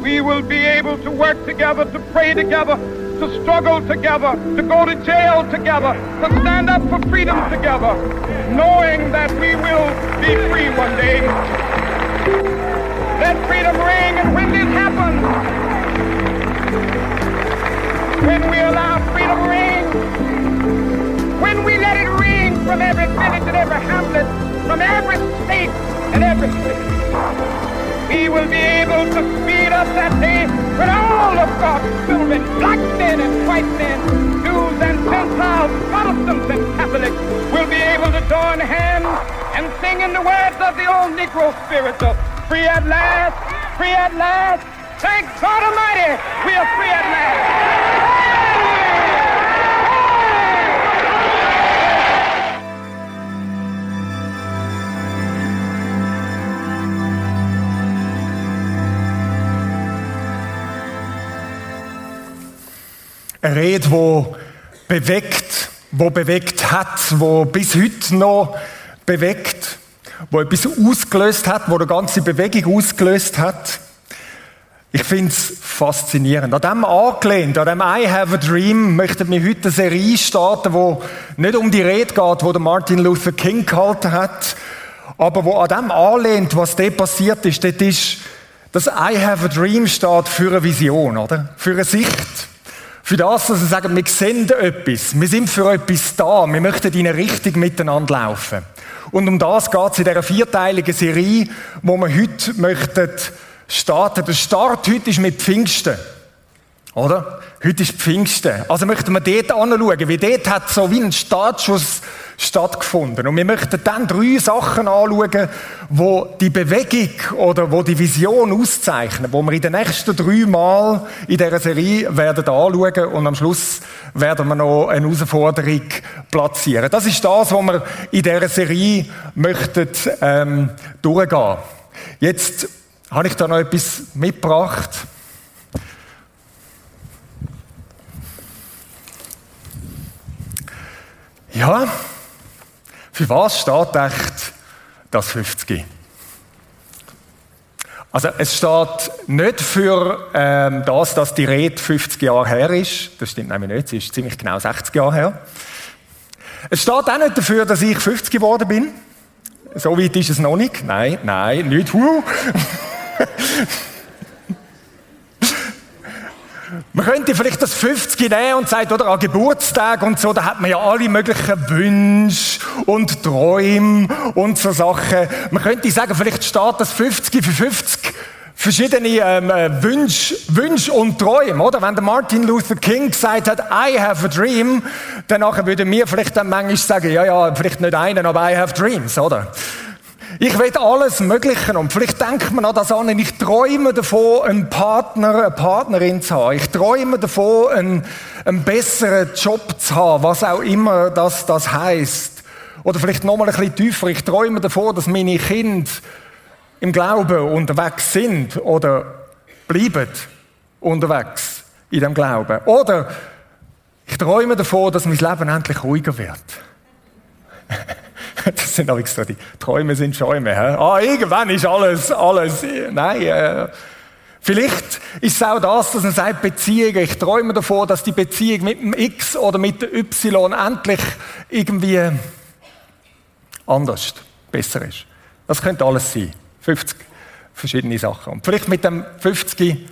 we will be able to work together, to pray together, to struggle together, to go to jail together, to stand up for freedom together, knowing that we will be free one day. Let freedom ring, and when this happens, when we allow freedom ring, when we let it ring from every village and every hamlet, from every state and every city, we will be able to speed up that day when all of God's children, black men and white men, Jews and Gentiles, Protestants and Catholics, will be able to join hands and sing in the words of the old Negro spiritual, free at last, free at last, thank God Almighty, we are free at last. Eine Rede, wo bewegt, wo bewegt hat, wo bis heute noch bewegt, wo etwas ausgelöst hat, wo eine ganze Bewegung ausgelöst hat. Ich finde es faszinierend. An dem angelehnt, an dem I Have a Dream, möchten wir heute eine Serie starten, wo nicht um die Rede geht, der Martin Luther King gehalten hat, aber wo an dem anlehnt, was dort passiert ist. Dort ist, dass I Have a Dream steht für eine Vision, oder? Für eine Sicht. Für das, dass wir sagen, wir sehen etwas. Wir sind für etwas da. Wir möchten in eine Richtung miteinander laufen. Und um das geht es in dieser vierteiligen Serie, wo wir heute möchten starten. Der Start heute ist mit Pfingsten. Oder? Heute ist Pfingsten. Also möchten wir dort anschauen, wie dort hat so wie ein Startschuss stattgefunden. Und wir möchten dann drei Sachen anschauen, wo die Bewegung oder wo die Vision auszeichnen, wo wir in den nächsten drei Mal in dieser Serie werden anschauen und am Schluss werden wir noch eine Herausforderung platzieren. Das ist das, was wir in dieser Serie möchten ähm, durchgehen. Jetzt habe ich da noch etwas mitgebracht. Ja, für was steht echt das 50? Also es steht nicht für ähm, das, dass die Rede 50 Jahre her ist. Das stimmt nämlich nicht, sie ist ziemlich genau 60 Jahre her. Es steht auch nicht dafür, dass ich 50 geworden bin. So weit ist es noch nicht. Nein, nein, nicht. Huh. Man könnte vielleicht das 50 nehmen und sagt, oder an Geburtstag und so, da hat man ja alle möglichen Wünsche und Träume und so Sachen. Man könnte sagen, vielleicht steht das 50 für 50 verschiedene ähm, äh, Wünsche, Wünsche und Träume, oder? Wenn der Martin Luther King gesagt hat, I have a dream, dann würden wir vielleicht dann manchmal sagen, ja, ja, vielleicht nicht einen, aber I have dreams, oder? Ich will alles Mögliche und vielleicht denkt man an das an, ich träume davon, einen Partner, eine Partnerin zu haben. Ich träume davon, einen, einen besseren Job zu haben, was auch immer das, das heißt. Oder vielleicht nochmal ein bisschen tiefer. Ich träume davon, dass meine Kinder im Glauben unterwegs sind oder bleiben unterwegs in dem Glauben. Oder ich träume davon, dass mein Leben endlich ruhiger wird. Das sind auch so die Träume sind Schäume. Ah, irgendwann ist alles, alles, nein, äh, Vielleicht ist es auch das, dass man sagt, Beziehungen. Ich träume davon, dass die Beziehung mit dem X oder mit dem Y endlich irgendwie anders, besser ist. Das könnte alles sein. 50 verschiedene Sachen. Und vielleicht mit dem 50,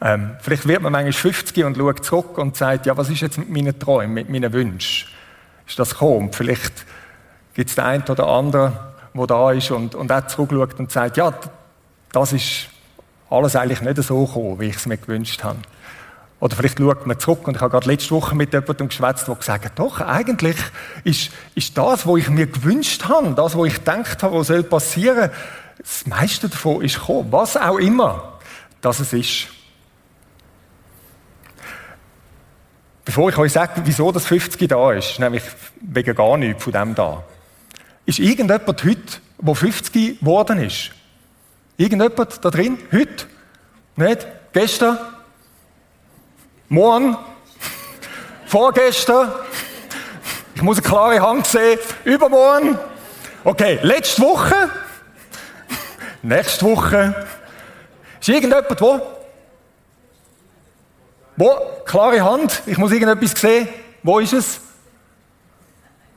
ähm, vielleicht wird man manchmal 50 und schaut zurück und sagt, ja, was ist jetzt mit meinen Träumen, mit meinen Wünschen? Ist das gekommen? Vielleicht gibt es den einen oder anderen, der da ist und, und auch zurückschaut und sagt, ja, das ist alles eigentlich nicht so gekommen, wie ich es mir gewünscht habe. Oder vielleicht schaut man zurück und ich habe gerade letzte Woche mit jemandem geschwätzt, der gesagt hat, doch, eigentlich ist, ist das, was ich mir gewünscht habe, das, was ich gedacht habe, was soll passieren, das meiste davon ist gekommen, was auch immer das es ist. bevor ich euch sage, wieso das 50 da ist, nämlich wegen gar nichts von dem da. Ist irgendjemand heute, der 50 geworden ist? Irgendjemand da drin? Heute? Nicht? Gestern? Morgen? Vorgestern? Ich muss eine klare Hand sehen. Übermorgen? Okay, letzte Woche? Nächste Woche? Ist irgendjemand wo? Wo? Klare Hand. Ich muss irgendetwas sehen. Wo ist es?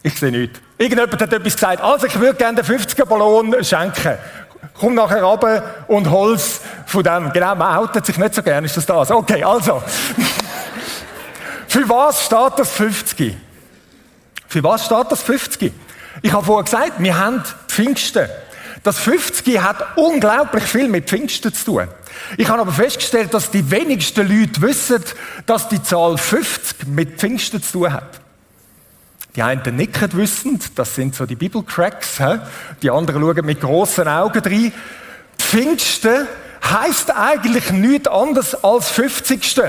Ich sehe nichts. Irgendjemand hat etwas gesagt. Also, ich würde gerne den 50er-Ballon schenken. Komm nachher runter und hol's von dem. Genau, man outet sich nicht so gerne, ist das das? Okay, also. Für was steht das 50? Für was steht das 50? Ich habe vorher gesagt, wir haben Pfingsten. Das 50 hat unglaublich viel mit Pfingsten zu tun. Ich habe aber festgestellt, dass die wenigsten Leute wissen, dass die Zahl 50 mit Pfingsten zu tun hat. Die einen nicken wissend, das sind so die Bibelcracks, die anderen schauen mit großen Augen rein. Pfingsten heißt eigentlich nichts anderes als 50.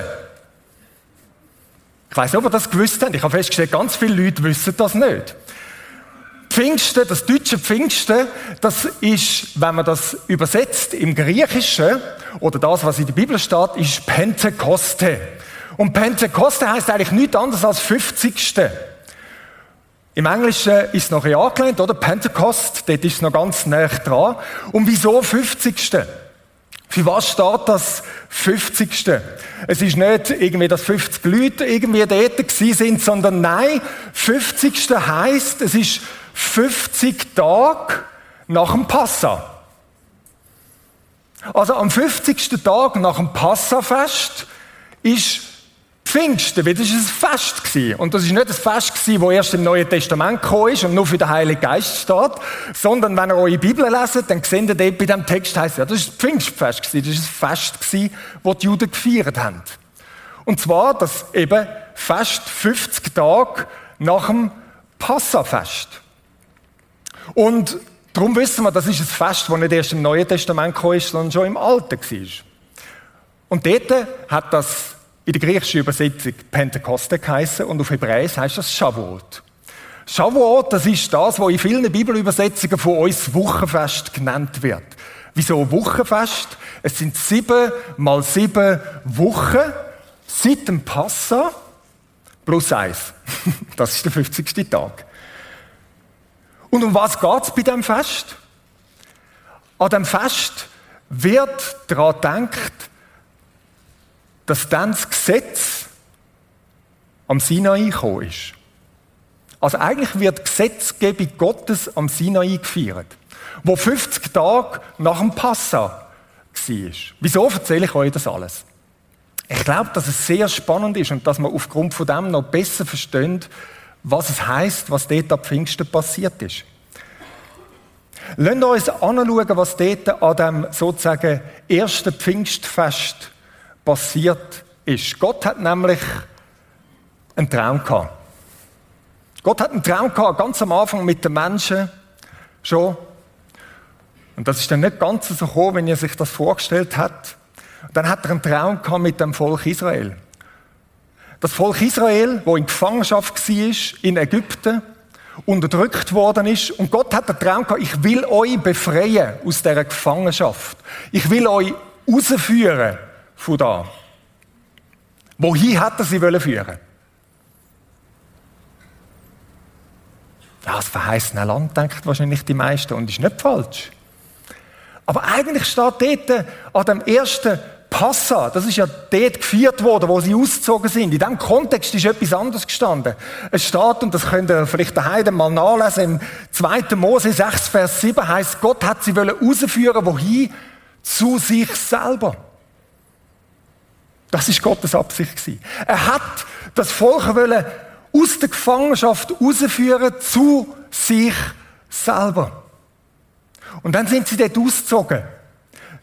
Ich weiß nicht, ob ihr das gewusst habt. Ich habe festgestellt, ganz viele Leute wissen das nicht. Pfingsten, das deutsche Pfingsten, das ist, wenn man das übersetzt im Griechischen, oder das, was in der Bibel steht, ist Pentekoste. Und Pentekoste heißt eigentlich nichts anderes als 50. Im Englischen ist es noch ein angelehnt, oder? Pentecost, dort ist es noch ganz nah dran. Und wieso 50. Für was steht das 50. Es ist nicht irgendwie, dass 50 Leute irgendwie dort gewesen sind, sondern nein, 50. heißt, es ist 50 Tage nach dem Passa. Also am 50. Tag nach dem Passafest ist Pfingsten, weil das war ein Fest. Gewesen. Und das ist nicht ein Fest, das erst im Neuen Testament gekommen ist und nur für den Heiligen Geist steht, sondern wenn ihr eure Bibel leset, dann seht ihr dort bei diesem Text, heißt ja, das ist ein Pfingstfest. Das ist ein Fest, das die Juden gefeiert haben. Und zwar das eben Fest 50 Tage nach dem Passafest. Und darum wissen wir, das ist ein Fest, das nicht erst im Neuen Testament gekommen ist, sondern schon im Alten war. Und dort hat das in der griechischen Übersetzung Pentekoste geheißen und auf Hebräisch heißt das Shavuot. Shavuot, das ist das, was in vielen Bibelübersetzungen von uns Wochenfest genannt wird. Wieso Wochenfest? Es sind sieben mal sieben Wochen seit dem Passa plus eins. Das ist der 50. Tag. Und um was geht es bei diesem Fest? An diesem Fest wird daran gedacht, dass dann das Gesetz am Sinai gekommen ist. Also eigentlich wird die Gesetzgebung Gottes am Sinai gefeiert, wo 50 Tage nach dem Passa war. Wieso erzähle ich euch das alles? Ich glaube, dass es sehr spannend ist und dass man aufgrund von dem noch besser versteht, was es heißt, was dort ab Pfingsten passiert ist. Lasst uns anschauen, was dort an dem sozusagen ersten Pfingstfest passiert ist. Gott hat nämlich einen Traum gehabt. Gott hat einen Traum gehabt, ganz am Anfang mit den Menschen schon. Und das ist dann nicht ganz so gekommen, wie er sich das vorgestellt hat. dann hat er einen Traum gehabt mit dem Volk Israel. Das Volk Israel, wo in Gefangenschaft war in Ägypten, unterdrückt worden ist. Und Gott hat den Traum gehabt, ich will euch befreien aus dieser Gefangenschaft. Ich will euch rausführen von da. Wohin hat sie wollen führen? Das verheißene Land, denkt wahrscheinlich die meisten, und ist nicht falsch. Aber eigentlich steht dort an dem ersten Passa, das ist ja dort gefeiert worden, wo sie ausgezogen sind. In diesem Kontext ist etwas anderes gestanden. Es steht, und das könnt ihr vielleicht daheim mal nachlesen, im 2. Mose 6, Vers 7 heißt, Gott hat sie wollen rausführen, wohin? Zu sich selber. Das ist Gottes Absicht gewesen. Er hat das Volk wollen aus der Gefangenschaft rausführen zu sich selber. Und dann sind sie dort ausgezogen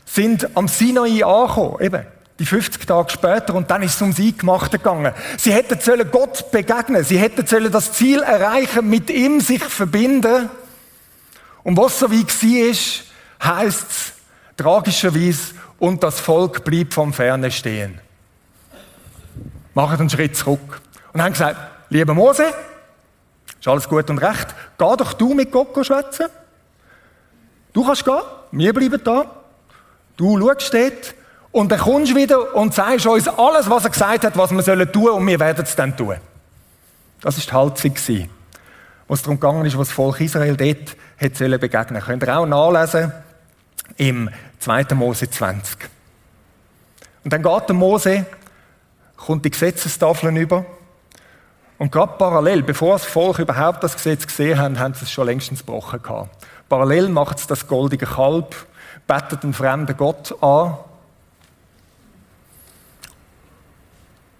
sind am Sinai angekommen, eben, die 50 Tage später, und dann ist es ums Eingemachte gegangen. Sie hätten sollen Gott begegnen, sie hätten sollen das Ziel erreichen, mit ihm sich verbinden. Und was so wie war, heisst es tragischerweise, und das Volk blieb vom Ferne stehen. Machen einen Schritt zurück. und haben gesagt, lieber Mose, ist alles gut und recht, geh doch du mit Gott schwätzen. Du kannst gehen, wir bleiben da. Du schaust dort und dann kommst du wieder und sagst uns alles, was er gesagt hat, was wir sollen tun und wir werden es dann tun. Das war die Haltung, wo es darum gegangen ist, was das Volk Israel dort hat begegnen Könnt ihr auch nachlesen im 2. Mose 20. Und dann geht der Mose, kommt die Gesetzestafeln über und gerade parallel, bevor das Volk überhaupt das Gesetz gesehen hat, haben sie es schon längstens gebrochen gehabt. Parallel macht es das goldige Kalb, bettet einen fremden Gott an.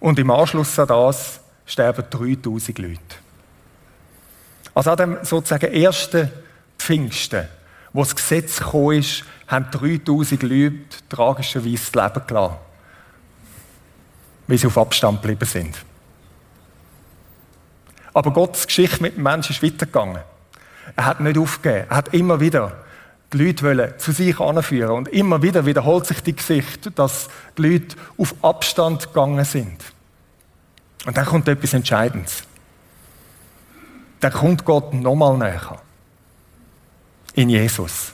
Und im Anschluss an das sterben 3000 Leute. Also an dem sozusagen ersten Pfingsten, wo das Gesetz gekommen ist, haben 3000 Leute tragischerweise das Leben gelassen, weil sie auf Abstand geblieben sind. Aber Gottes Geschichte mit dem Menschen ist weitergegangen. Er hat nicht aufgegeben. Er hat immer wieder die Leute zu sich anführen und immer wieder wiederholt sich die Geschichte, dass die Leute auf Abstand gegangen sind. Und dann kommt etwas Entscheidendes. Dann kommt Gott nochmal näher. In Jesus.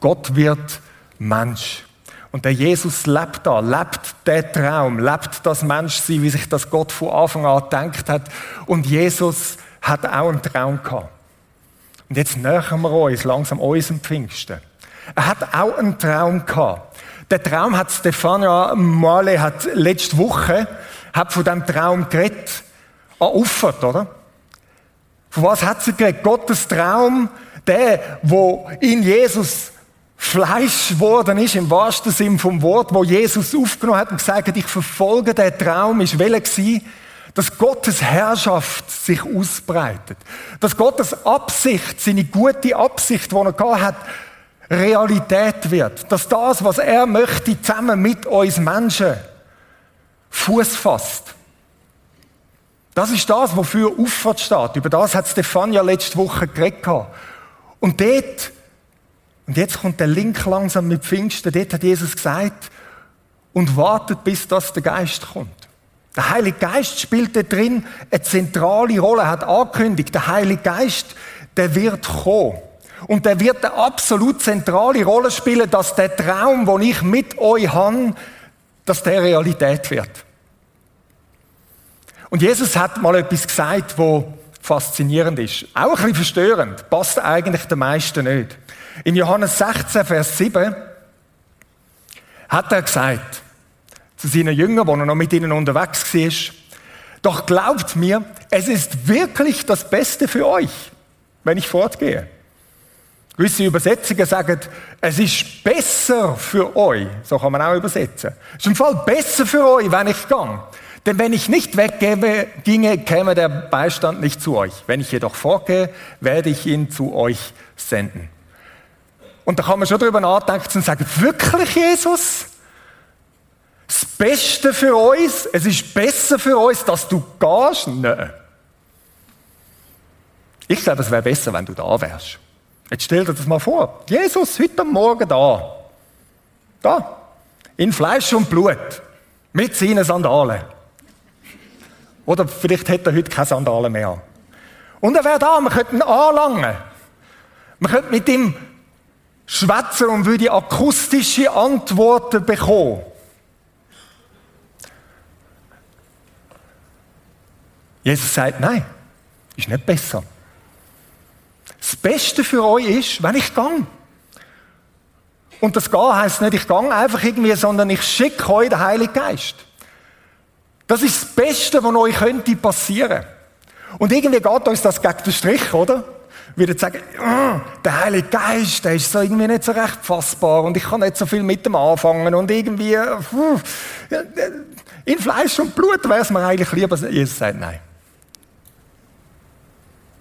Gott wird Mensch. Und der Jesus lebt da, lebt der Traum, lebt das Menschsein, wie sich das Gott von Anfang an gedacht hat. Und Jesus hat auch einen Traum gehabt. Und jetzt nähern wir uns langsam unserem Pfingsten. Er hat auch einen Traum gehabt. Der Traum hat Stefania Male hat letzte Woche hat von dem Traum geredet. Auffert, oder? Von was hat sie geredet? Gottes Traum, der, wo in Jesus Fleisch geworden ist, im wahrsten Sinn vom Wort, wo Jesus aufgenommen hat und gesagt hat, ich verfolge den Traum, ist welcher dass Gottes Herrschaft sich ausbreitet. Dass Gottes Absicht, seine gute Absicht, die er gehabt hat, Realität wird. Dass das, was er möchte, zusammen mit uns Menschen Fuß fasst. Das ist das, wofür Auffahrt steht. Über das hat Stefania letzte Woche geredet. Und dort und jetzt kommt der Link langsam mit Pfingsten. Dort hat Jesus gesagt, und wartet, bis das der Geist kommt. Der Heilige Geist spielt da drin eine zentrale Rolle, hat angekündigt, der Heilige Geist, der wird kommen. Und der wird eine absolut zentrale Rolle spielen, dass der Traum, den ich mit euch habe, dass der Realität wird. Und Jesus hat mal etwas gesagt, wo faszinierend ist. Auch ein bisschen verstörend. Passt eigentlich den meisten nicht. In Johannes 16, Vers 7 hat er gesagt zu seinen Jüngern, wo er noch mit ihnen unterwegs war, doch glaubt mir, es ist wirklich das Beste für euch, wenn ich fortgehe. Gewisse Übersetzungen sagen, es ist besser für euch. So kann man auch übersetzen. Es ist im Fall besser für euch, wenn ich gehe. Denn wenn ich nicht weggehe, ginge, käme der Beistand nicht zu euch. Wenn ich jedoch fortgehe, werde ich ihn zu euch senden. Und da kann man schon darüber nachdenken und sagen, wirklich Jesus? Das Beste für uns, es ist besser für uns, dass du gehst? Nein. Ich glaube, es wäre besser, wenn du da wärst. Jetzt stell dir das mal vor. Jesus heute Morgen da. Da. In Fleisch und Blut. Mit seinen Sandalen. Oder vielleicht hätte er heute keine Sandalen mehr. Und er wäre da, wir könnten ihn anlangen. Wir könnten mit ihm schwätzen und würde akustische Antworten bekommen. Jesus sagt, nein, ist nicht besser. Das Beste für euch ist, wenn ich gehe. Und das Gehen heisst nicht, ich gehe einfach irgendwie, sondern ich schicke euch den Heiligen Geist. Das ist das Beste, was euch könnte passieren. Und irgendwie geht uns das gegen den Strich, oder? Würde sagen, oh, der Heilige Geist, der ist so irgendwie nicht so recht fassbar und ich kann nicht so viel mit dem anfangen und irgendwie uh, in Fleisch und Blut wäre es mir eigentlich lieber. Jesus sagt nein.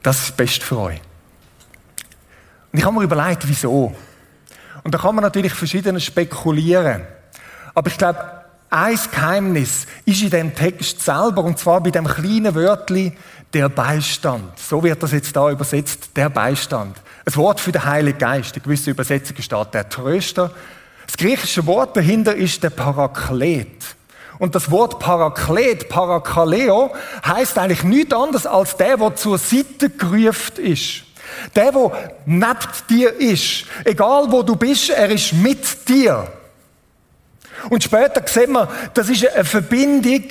Das ist das Beste für euch. Und ich habe mir überlegt, wieso. Und da kann man natürlich verschiedene spekulieren. Aber ich glaube, ein Geheimnis ist in dem Text selber, und zwar bei dem kleinen Wörtli der Beistand. So wird das jetzt da übersetzt, der Beistand. Ein Wort für den Heiligen Geist. In gewissen Übersetzungen steht der Tröster. Das griechische Wort dahinter ist der Paraklet. Und das Wort Paraklet, Parakaleo, heißt eigentlich nichts anderes als der, der zur Seite gerufen ist. Der, der neben dir ist. Egal wo du bist, er ist mit dir. Und später sehen wir, das ist eine Verbindung,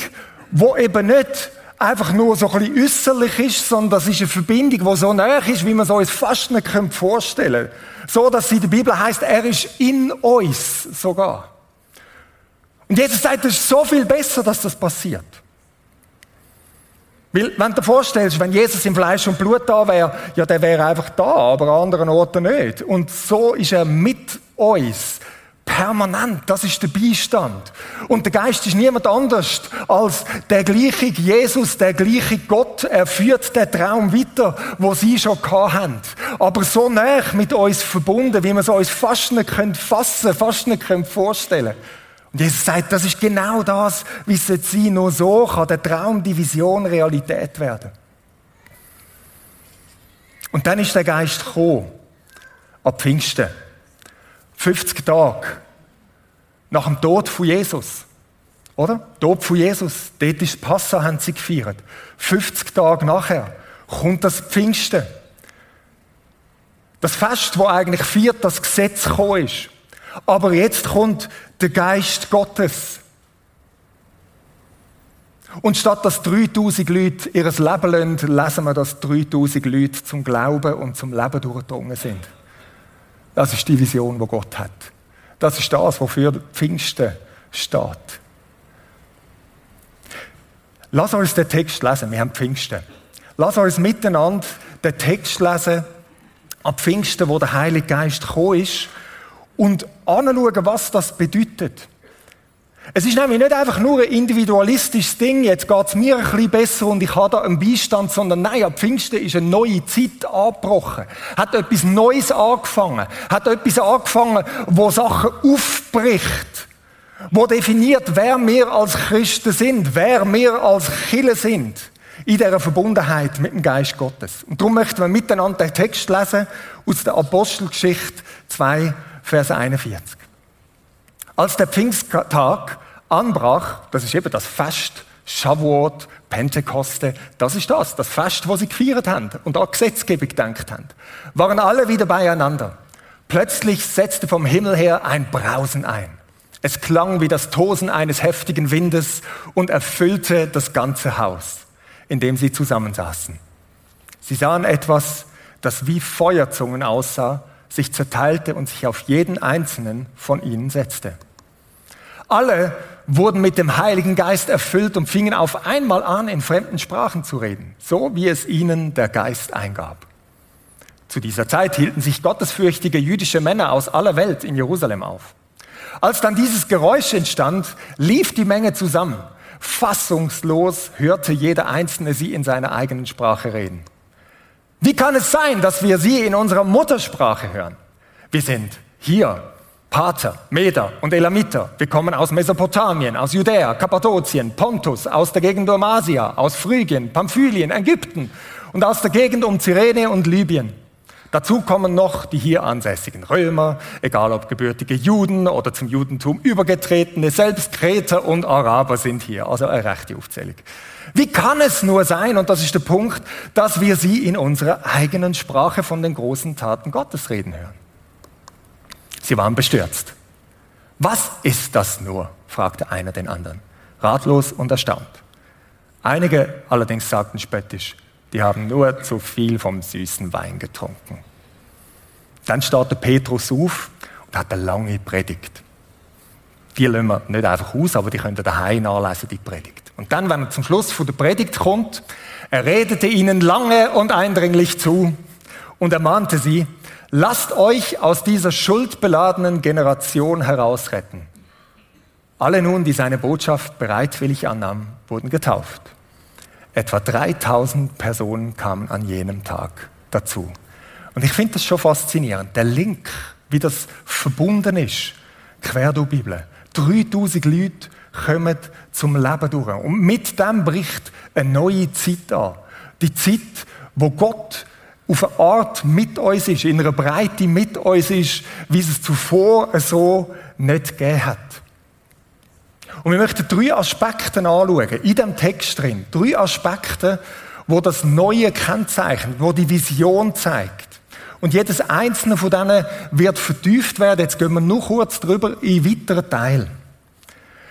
wo eben nicht einfach nur so ein bisschen äußerlich ist, sondern das ist eine Verbindung, die so nah ist, wie man es uns fast nicht vorstellen kann. So, dass sie in der Bibel heißt, er ist in uns sogar. Und Jesus sagt, es ist so viel besser, dass das passiert. Weil, wenn du dir vorstellst, wenn Jesus im Fleisch und Blut da wäre, ja, der wäre einfach da, aber an anderen Orten nicht. Und so ist er mit uns. Permanent, das ist der Beistand. Und der Geist ist niemand anders als der gleiche Jesus, der gleiche Gott. Er führt den Traum weiter, wo sie schon haben. Aber so nah mit uns verbunden, wie man es uns fast nicht fassen fast nicht vorstellen Und Jesus sagt, das ist genau das, wie es sein Nur so kann der Traum, die Vision Realität werden. Und dann ist der Geist gekommen. Ab Pfingsten. 50 Tage nach dem Tod von Jesus. Oder? Tod von Jesus. Dort ist Passa, haben sie gefeiert. 50 Tage nachher kommt das Pfingsten. Das Fest, wo eigentlich viert das Gesetz gekommen ist. Aber jetzt kommt der Geist Gottes. Und statt dass 3000 Leute ihr Leben lassen, lesen wir, dass 3000 Leute zum Glauben und zum Leben durchgedrungen sind. Das ist die Vision, die Gott hat. Das ist das, wofür Pfingsten steht. Lass uns den Text lesen. Wir haben Pfingsten. Lass uns miteinander den Text lesen, ab Pfingsten, wo der Heilige Geist gekommen ist, und anschauen, was das bedeutet. Es ist nämlich nicht einfach nur ein individualistisches Ding, jetzt geht es mir ein bisschen besser und ich habe da einen Beistand, sondern nein, ab Pfingsten ist eine neue Zeit angebrochen. Hat etwas Neues angefangen. Hat etwas angefangen, wo Sachen aufbricht. Wo definiert, wer wir als Christen sind, wer wir als Chille sind. In dieser Verbundenheit mit dem Geist Gottes. Und darum möchten wir miteinander den Text lesen aus der Apostelgeschichte 2, Vers 41. Als der Pfingsttag anbrach, das ist eben das Fest, Shavuot, Pentekoste, das ist das, das Fest, wo sie gefeiert haben und auch Gesetzgebung gedacht haben, waren alle wieder beieinander. Plötzlich setzte vom Himmel her ein Brausen ein. Es klang wie das Tosen eines heftigen Windes und erfüllte das ganze Haus, in dem sie zusammensaßen. Sie sahen etwas, das wie Feuerzungen aussah, sich zerteilte und sich auf jeden einzelnen von ihnen setzte. Alle wurden mit dem Heiligen Geist erfüllt und fingen auf einmal an, in fremden Sprachen zu reden, so wie es ihnen der Geist eingab. Zu dieser Zeit hielten sich gottesfürchtige jüdische Männer aus aller Welt in Jerusalem auf. Als dann dieses Geräusch entstand, lief die Menge zusammen. Fassungslos hörte jeder Einzelne sie in seiner eigenen Sprache reden. Wie kann es sein, dass wir sie in unserer Muttersprache hören? Wir sind hier Pater, Meder und Elamiter. Wir kommen aus Mesopotamien, aus Judäa, Kappadokien, Pontus, aus der Gegend um Asia, aus Phrygien, Pamphylien, Ägypten und aus der Gegend um Cyrene und Libyen. Dazu kommen noch die hier ansässigen Römer, egal ob gebürtige Juden oder zum Judentum übergetretene, selbst Kreter und Araber sind hier, also eine rechte Aufzählung. Wie kann es nur sein, und das ist der Punkt, dass wir sie in unserer eigenen Sprache von den großen Taten Gottes reden hören? Sie waren bestürzt. Was ist das nur? fragte einer den anderen, ratlos und erstaunt. Einige allerdings sagten spöttisch, die haben nur zu viel vom süßen Wein getrunken. Dann starrte Petrus auf und hat eine lange Predigt. Die lassen wir nicht einfach aus, aber die könnt ihr daheim nachlesen, die Predigt. Und dann, wenn er zum Schluss von der Predigt kommt, er redete ihnen lange und eindringlich zu und ermahnte sie, lasst euch aus dieser schuldbeladenen Generation herausretten. Alle nun, die seine Botschaft bereitwillig annahmen, wurden getauft. Etwa 3000 Personen kamen an jenem Tag dazu. Und ich finde das schon faszinierend. Der Link, wie das verbunden ist, quer durch die Bibel. 3000 Leute kommen zum Leben durch. Und mit dem bricht eine neue Zeit an. Die Zeit, wo Gott auf eine Art mit uns ist, in einer Breite mit uns ist, wie es zuvor so nicht gegeben hat. Und wir möchten drei Aspekte anschauen, in diesem Text drin. Drei Aspekte, wo das Neue kennzeichnet, wo die Vision zeigt. Und jedes einzelne von denen wird vertieft werden. Jetzt gehen wir nur kurz drüber in weiteren Teil.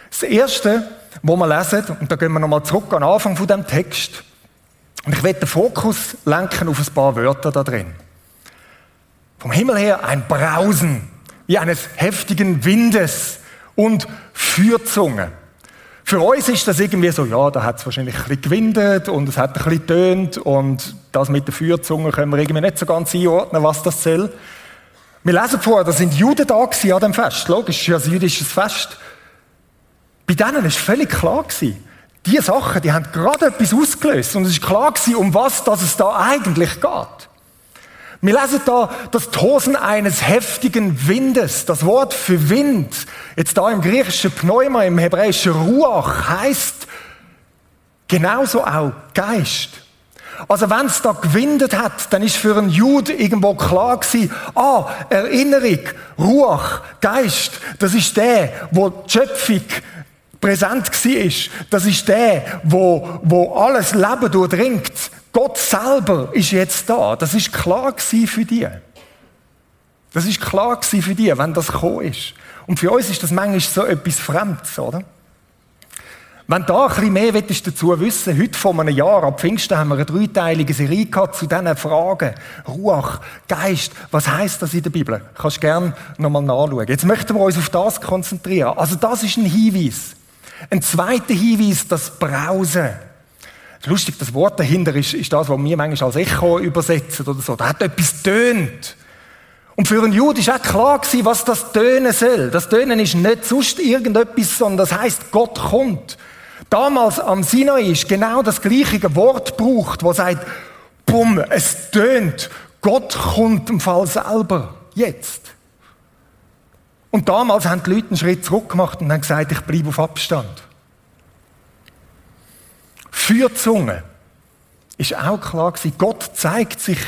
Das erste, wo wir lesen, und da gehen wir nochmal zurück an den Anfang von dem Text. Und ich werde den Fokus lenken auf ein paar Wörter da drin. Vom Himmel her ein Brausen, wie eines heftigen Windes und Feuerzunge. Für uns ist das irgendwie so, ja, da hat es wahrscheinlich ein bisschen gewindet und es hat ein bisschen tönt und das mit der Feuerzunge können wir irgendwie nicht so ganz einordnen, was das soll. Wir lesen vorher, da sind Juden da an dem Fest. Logisch, ist ja ein jüdisches Fest. Bei denen ist völlig klar gewesen, diese Sachen, die haben gerade etwas ausgelöst und es ist klar gewesen, um was das es da eigentlich geht. Wir lesen da das Tosen eines heftigen Windes. Das Wort für Wind, jetzt da im griechischen Pneuma, im hebräischen Ruach, heißt genauso auch Geist. Also wenn es da gewindet hat, dann ist für einen Jude irgendwo klar gewesen, ah, Erinnerung, Ruach, Geist, das ist der, wo die Schöpfung präsent war. Das ist der, wo, wo alles Leben durchdringt. Gott selber ist jetzt da. Das ist klar für die. Das ist klar für die, wenn das gekommen ist. Und für uns ist das manchmal so etwas Fremdes, oder? Wenn da ein bisschen mehr dazu wissen heute vor einem Jahr, ab Pfingsten, haben wir eine dreiteilige Serie gehabt zu diesen Fragen. Ruach, Geist, was heißt das in der Bibel? Kannst du gerne nochmal nachschauen. Jetzt möchten wir uns auf das konzentrieren. Also das ist ein Hinweis. Ein zweiter Hinweis, das Brausen. Lustig, das Wort dahinter ist, ist das, was wir manchmal als Echo übersetzen oder so. Da hat etwas tönt. Und für einen Juden ist auch klar gewesen, was das Tönen soll. Das Tönen ist nicht sonst irgendetwas, sondern das heißt, Gott kommt. Damals am Sinai ist genau das gleiche Wort gebraucht, wo sagt, bumm, es tönt. Gott kommt im Fall selber. Jetzt. Und damals haben die Leute einen Schritt zurück gemacht und haben gesagt, ich bleibe auf Abstand. Feuerzunge ist auch klar gewesen. Gott zeigt sich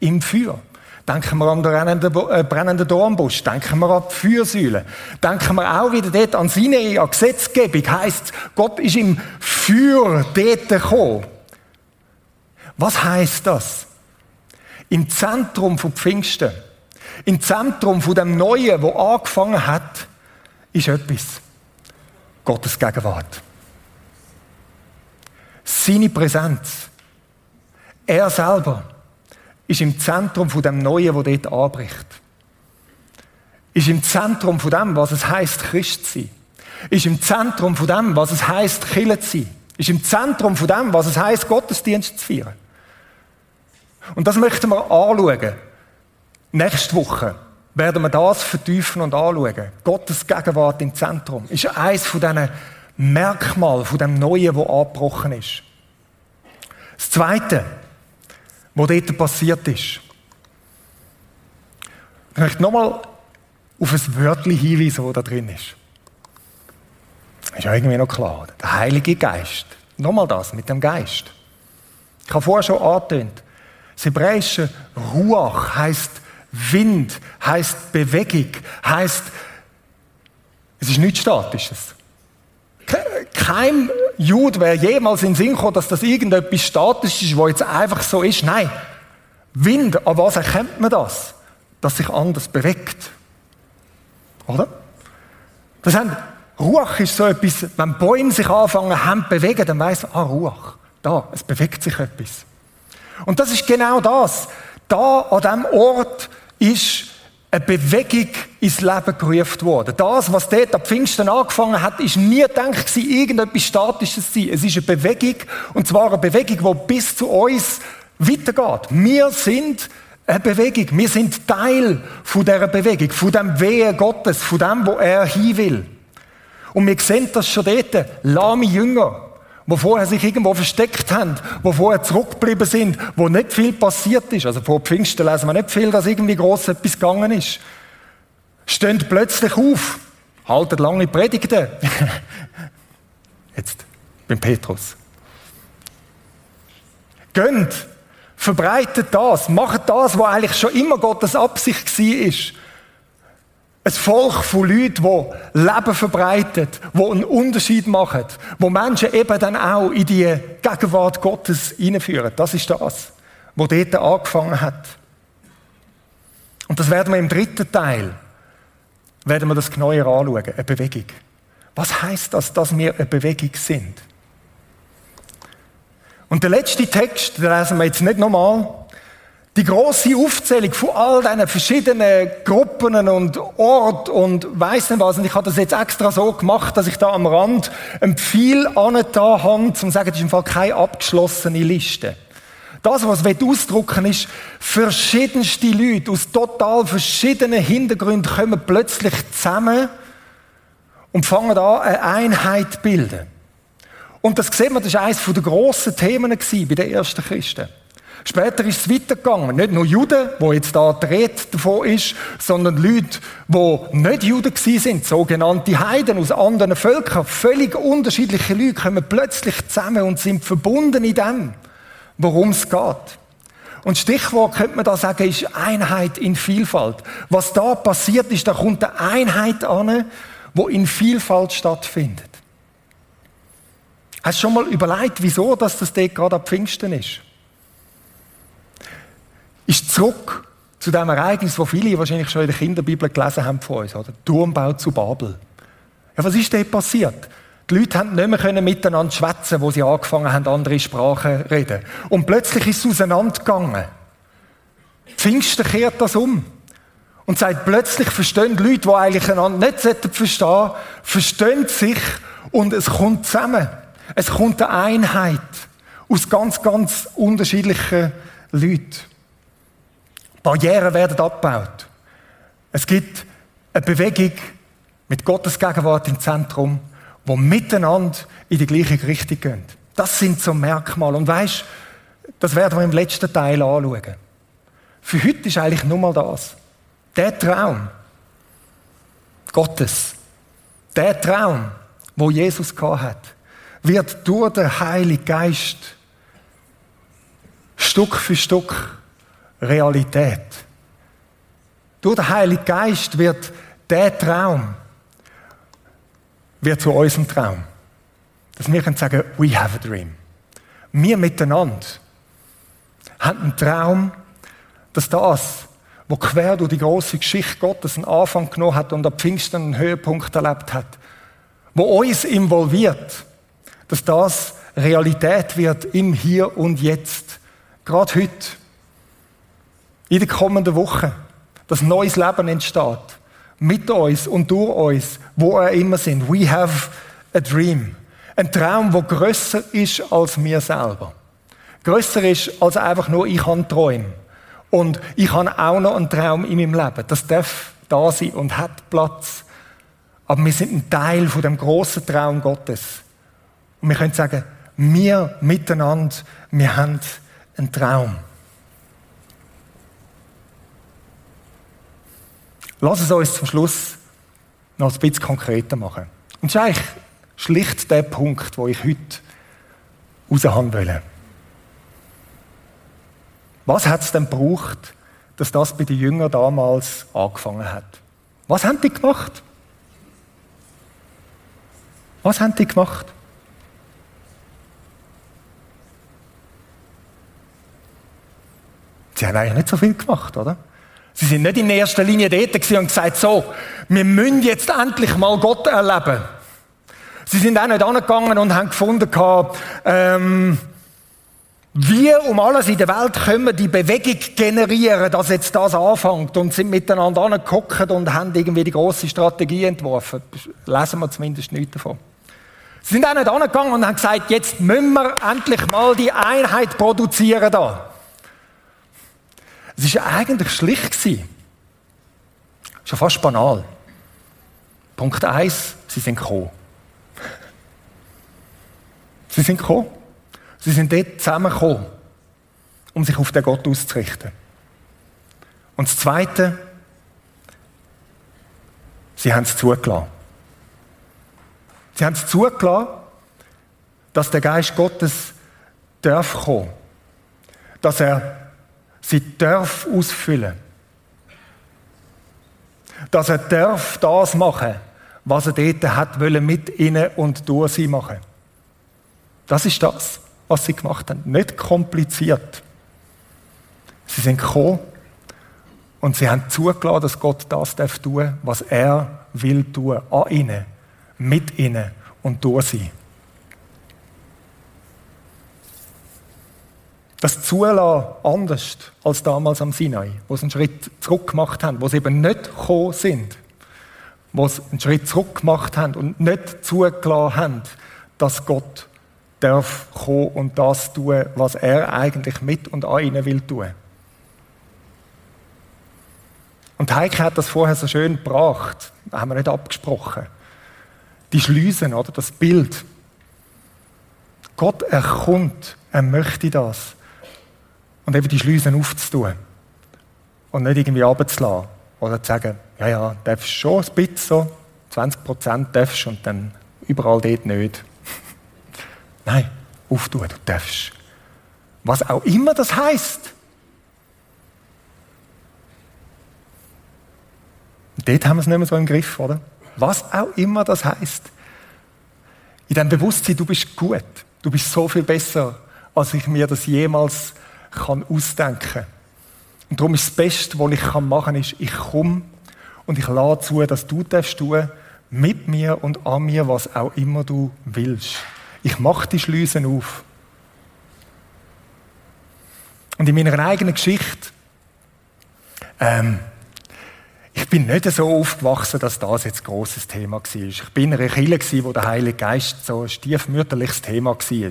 im Feuer. Denken wir an den äh, brennenden Dornbusch. Denken wir an die Feuersäule. Denken wir auch wieder dort an an Gesetzgebung. Heißt, Gott ist im Feuer dort gekommen. Was heißt das? Im Zentrum von Pfingsten, im Zentrum von dem Neuen, wo angefangen hat, ist etwas. Gottes Gegenwart seine Präsenz. Er selber ist im Zentrum von dem Neuen, wo dort anbricht. Ist im Zentrum von dem, was es heißt, Christ zu sein. Ist im Zentrum von dem, was es heißt, Killer zu sein. Ist im Zentrum von dem, was es heißt, Gottesdienst zu feiern. Und das möchten wir anschauen. Nächste Woche werden wir das vertiefen und anschauen. Gottes Gegenwart im Zentrum ist eines von diesen Merkmalen von dem Neuen, wo angebrochen ist. Das Zweite, was dort passiert ist. Ich möchte nochmal auf ein Wörtchen hinweisen, das da drin ist. Ist ja irgendwie noch klar. Der Heilige Geist. Nochmal das mit dem Geist. Ich habe vorher schon angetönt. Das hebräische Ruach heißt Wind, heißt Bewegung, heißt, es ist nichts Statisches. Kein Jude wäre jemals in den Sinn gekommen, dass das irgendetwas statisch ist, was jetzt einfach so ist. Nein. Wind, an was erkennt man das? Dass sich anders bewegt. Oder? Das haben, Ruach ist so etwas, wenn Bäume sich anfangen zu bewegen, dann weiss man, ah, Ruach. Da, es bewegt sich etwas. Und das ist genau das. Da, an diesem Ort, ist eine Bewegung ins Leben gerufen worden. Das, was dort am Pfingsten angefangen hat, ist nie gedacht irgendetwas Statisches zu sein. Es ist eine Bewegung, und zwar eine Bewegung, die bis zu uns weitergeht. Wir sind eine Bewegung. Wir sind Teil von dieser Bewegung, von dem Wehen Gottes, von dem, wo er hin will. Und wir sehen das schon dort. Lahme Jünger, wo vorher sich irgendwo versteckt haben, wo vorher zurückgeblieben sind, wo nicht viel passiert ist. Also vor Pfingsten lesen wir nicht viel, dass irgendwie gross etwas gegangen ist. Stehen plötzlich auf, halten lange Predigten. Jetzt beim Petrus. Gönnt, verbreitet das, macht das, was eigentlich schon immer Gottes Absicht war. Ein Volk von Leuten, die Leben verbreitet, die einen Unterschied machen, wo Menschen eben dann auch in die Gegenwart Gottes hineinführen. Das ist das, was dort angefangen hat. Und das werden wir im dritten Teil, werden wir das genauer anschauen, eine Bewegung. Was heißt das, dass wir eine Bewegung sind? Und der letzte Text, den lesen wir jetzt nicht nochmal, die große Aufzählung von all diesen verschiedenen Gruppen und Orten und weiss nicht was. Und ich habe das jetzt extra so gemacht, dass ich da am Rand ein Pfeil angetan habe, um zu sagen, das ist im Fall keine abgeschlossene Liste. Das, was ich ausdrucken ist, verschiedenste Leute aus total verschiedenen Hintergründen kommen plötzlich zusammen und fangen an, eine Einheit zu bilden. Und das sehen wir, das war eines der grossen Themen bei den ersten Christen. Später ist es weitergegangen. Nicht nur Juden, wo jetzt da die Rede davon ist, sondern Leute, die nicht Juden sind, sogenannte Heiden aus anderen Völkern. Völlig unterschiedliche Leute kommen plötzlich zusammen und sind verbunden in dem, worum es geht. Und Stichwort könnte man da sagen, ist Einheit in Vielfalt. Was da passiert ist, da kommt eine Einheit an, wo in Vielfalt stattfindet. Hast du schon mal überlegt, wieso dass das dort gerade am Pfingsten ist? Ist zurück zu dem Ereignis, das viele wahrscheinlich schon in der Kinderbibel gelesen haben von uns, oder? Turmbau zu Babel. Ja, was ist dort passiert? Die Leute haben nicht mehr miteinander schwätzen, wo sie angefangen haben, andere Sprachen zu reden. Und plötzlich ist es auseinandergegangen. Pfingsten kehrt das um. Und sagt, plötzlich verstehen die Leute, die eigentlich einander nicht verstehen sollten, verstehen sich und es kommt zusammen. Es kommt eine Einheit aus ganz, ganz unterschiedlichen Leuten. Barrieren werden abgebaut. Es gibt eine Bewegung mit Gottes Gegenwart im Zentrum, wo miteinander in die gleiche Richtung gehen. Das sind so Merkmale. Und weißt, das werden wir im letzten Teil anschauen. Für heute ist eigentlich nur mal das. Der Traum Gottes, der Traum, wo Jesus hat, wird durch den Heiligen Geist Stück für Stück Realität. Durch den Heiligen Geist wird der Traum wird zu unserem Traum. Dass wir können sagen, we have a dream. Wir miteinander haben einen Traum, dass das, was quer durch die große Geschichte Gottes einen Anfang genommen hat und am Pfingsten einen Höhepunkt erlebt hat, wo uns involviert, dass das Realität wird im Hier und Jetzt. Gerade heute in den kommenden Wochen, dass neues Leben entsteht. Mit uns und durch uns, wo er immer sind. We have a dream. Ein Traum, der grösser ist als wir selber. Grösser ist als einfach nur, ich kann träumen. Und ich habe auch noch einen Traum in meinem Leben. Das darf da sein und hat Platz. Aber wir sind ein Teil von dem großen Traum Gottes. Und wir können sagen, wir miteinander, wir haben einen Traum. Lass es uns zum Schluss noch ein bisschen konkreter machen. Und das ist eigentlich schlicht der Punkt, wo ich heute raushaben will. Was hat es denn gebraucht, dass das bei den Jüngern damals angefangen hat? Was haben die gemacht? Was haben die gemacht? Sie haben eigentlich nicht so viel gemacht, oder? Sie sind nicht in erster Linie dort und gesagt, so, wir müssen jetzt endlich mal Gott erleben. Sie sind auch nicht angegangen und haben gefunden, ähm, wie um alles in der Welt können wir die Bewegung generieren, dass jetzt das anfängt und sind miteinander angeguckt und haben irgendwie die große Strategie entworfen. Lesen wir zumindest nichts davon. Sie sind auch nicht angegangen und haben gesagt, jetzt müssen wir endlich mal die Einheit produzieren da. Es war eigentlich schlicht. Schon fast banal. Punkt 1, sie sind gekommen. Sie sind gekommen. Sie sind dort zusammengekommen, um sich auf den Gott auszurichten. Und das Zweite, sie haben es zugelassen. Sie haben es zugelassen, dass der Geist Gottes darf kommen. Dass er sie darf ausfüllen. Dass er darf das machen, was er dort hat wollen, mit ihnen und durch sie machen. Das ist das, was sie gemacht haben. Nicht kompliziert. Sie sind gekommen und sie haben zugelassen, dass Gott das darf tun, was er will tun, an ihnen, mit ihnen und durch sie. Das Zulassen anders als damals am Sinai, wo sie einen Schritt zurück gemacht haben, wo sie eben nicht gekommen sind, wo sie einen Schritt zurück gemacht haben und nicht zugelassen haben, dass Gott darf kommen und das tun, was er eigentlich mit und an ihnen will tun. Und Heike hat das vorher so schön gebracht, das haben wir nicht abgesprochen. Die Schleusen, oder das Bild. Gott, er kommt, er möchte das und eben die Schleusen aufzutun. Und nicht irgendwie runterzulassen. Oder zu sagen, ja, ja, darfst schon ein bisschen so, 20 Prozent darfst und dann überall dort nicht. Nein, auftun, du darfst. Was auch immer das heißt. dort haben wir es nicht mehr so im Griff, oder? Was auch immer das heißt. In dem Bewusstsein, du bist gut. Du bist so viel besser, als ich mir das jemals kann ausdenken Und darum ist das Beste, was ich machen kann, ist, ich komme und ich lade zu, dass du darfst tun, mit mir und an mir, was auch immer du willst. Ich mache die Schleusen auf. Und in meiner eigenen Geschichte, ähm, ich bin nicht so aufgewachsen, dass das jetzt ein grosses Thema war. Ich bin in einer Kirche, wo der Heilige Geist so ein stiefmütterliches Thema war.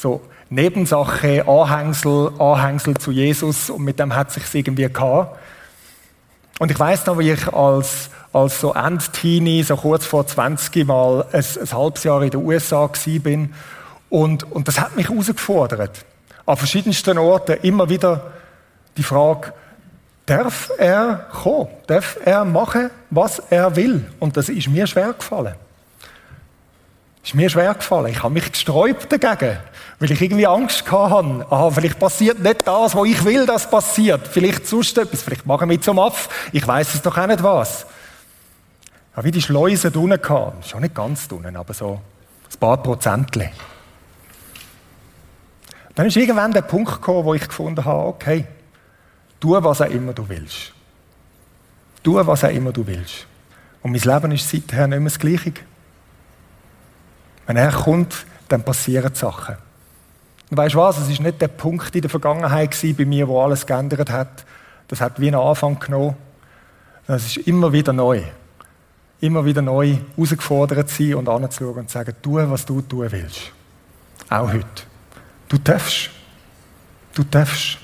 So, Nebensache, Anhängsel, Anhängsel zu Jesus und mit dem hat sich irgendwie gehabt. Und ich weiß noch, wie ich als, als so Endteenie, so kurz vor 20 mal ein, ein halbes Jahr in den USA bin und, und das hat mich herausgefordert. An verschiedensten Orten immer wieder die Frage, darf er kommen? Darf er machen, was er will? Und das ist mir schwer gefallen. Ist mir schwer gefallen. Ich habe mich gesträubt dagegen, weil ich irgendwie Angst hatte. Aha, vielleicht passiert nicht das, was ich will, dass passiert. Vielleicht sonst etwas. Vielleicht machen wir zum Aff. Ich weiß es doch auch nicht was. Habe wie die Schleuse unten gehabt. Schon nicht ganz unten, aber so ein paar Prozentli. Dann ist irgendwann der Punkt gekommen, wo ich gefunden habe, okay, tu, was auch immer du willst. Tu, was auch immer du willst. Und mein Leben ist seither nicht mehr das Gleiche. Wenn er kommt, dann passieren Sachen. Und weißt du was? Es ist nicht der Punkt in der Vergangenheit bei mir, wo alles geändert hat. Das hat wie einen Anfang genommen. Es ist immer wieder neu. Immer wieder neu herausgefordert sein und anzuschauen und zu sagen, tu, was du tun willst. Auch heute. Du darfst. Du darfst.